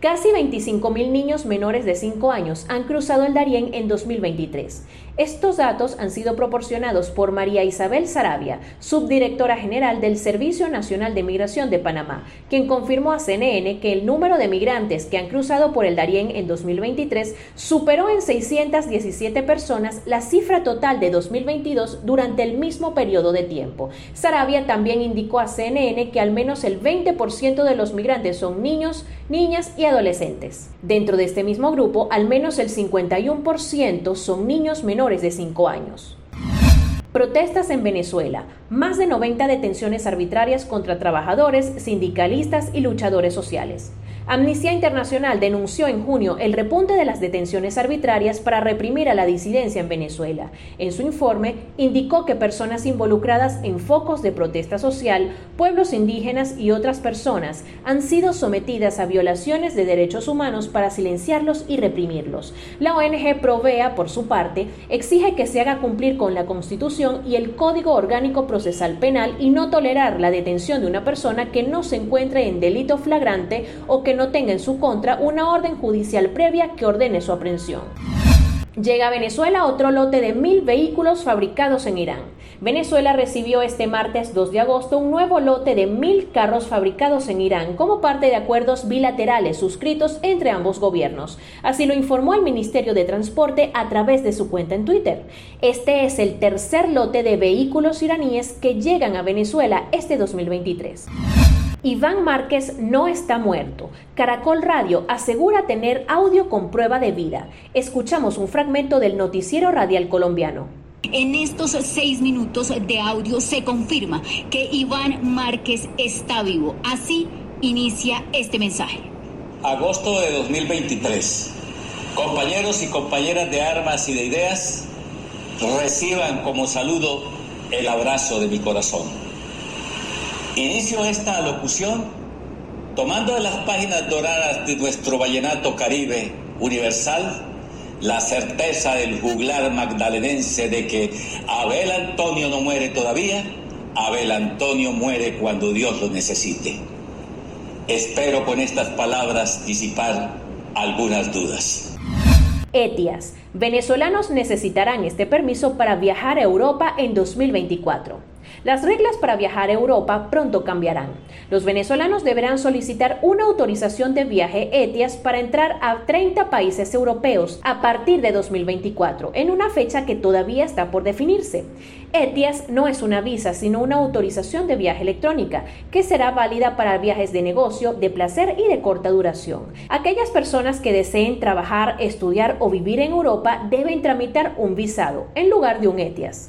Casi 25.000 niños menores de 5 años han cruzado el Darién en 2023. Estos datos han sido proporcionados por María Isabel Sarabia, subdirectora general del Servicio Nacional de Migración de Panamá, quien confirmó a CNN que el número de migrantes que han cruzado por el Darién en 2023 superó en 617 personas la cifra total de 2022 durante el mismo periodo de tiempo. Sarabia también indicó a CNN que al menos el 20% de los migrantes son niños, niñas y adolescentes. Dentro de este mismo grupo, al menos el 51% son niños menores de 5 años. Protestas en Venezuela. Más de 90 detenciones arbitrarias contra trabajadores, sindicalistas y luchadores sociales. Amnistía Internacional denunció en junio el repunte de las detenciones arbitrarias para reprimir a la disidencia en Venezuela. En su informe, indicó que personas involucradas en focos de protesta social, pueblos indígenas y otras personas han sido sometidas a violaciones de derechos humanos para silenciarlos y reprimirlos. La ONG Provea, por su parte, exige que se haga cumplir con la Constitución y el Código Orgánico Procesal Penal y no tolerar la detención de una persona que no se encuentre en delito flagrante o que no tenga en su contra una orden judicial previa que ordene su aprehensión. Llega a Venezuela otro lote de mil vehículos fabricados en Irán. Venezuela recibió este martes 2 de agosto un nuevo lote de mil carros fabricados en Irán como parte de acuerdos bilaterales suscritos entre ambos gobiernos. Así lo informó el Ministerio de Transporte a través de su cuenta en Twitter. Este es el tercer lote de vehículos iraníes que llegan a Venezuela este 2023. Iván Márquez no está muerto. Caracol Radio asegura tener audio con prueba de vida. Escuchamos un fragmento del noticiero radial colombiano. En estos seis minutos de audio se confirma que Iván Márquez está vivo. Así inicia este mensaje. Agosto de 2023. Compañeros y compañeras de armas y de ideas, reciban como saludo el abrazo de mi corazón. Inicio esta locución tomando de las páginas doradas de nuestro vallenato caribe universal la certeza del juglar magdalenense de que Abel Antonio no muere todavía, Abel Antonio muere cuando Dios lo necesite. Espero con estas palabras disipar algunas dudas. ETIAS. Venezolanos necesitarán este permiso para viajar a Europa en 2024. Las reglas para viajar a Europa pronto cambiarán. Los venezolanos deberán solicitar una autorización de viaje ETIAS para entrar a 30 países europeos a partir de 2024, en una fecha que todavía está por definirse. ETIAS no es una visa, sino una autorización de viaje electrónica, que será válida para viajes de negocio, de placer y de corta duración. Aquellas personas que deseen trabajar, estudiar o vivir en Europa deben tramitar un visado en lugar de un ETIAS.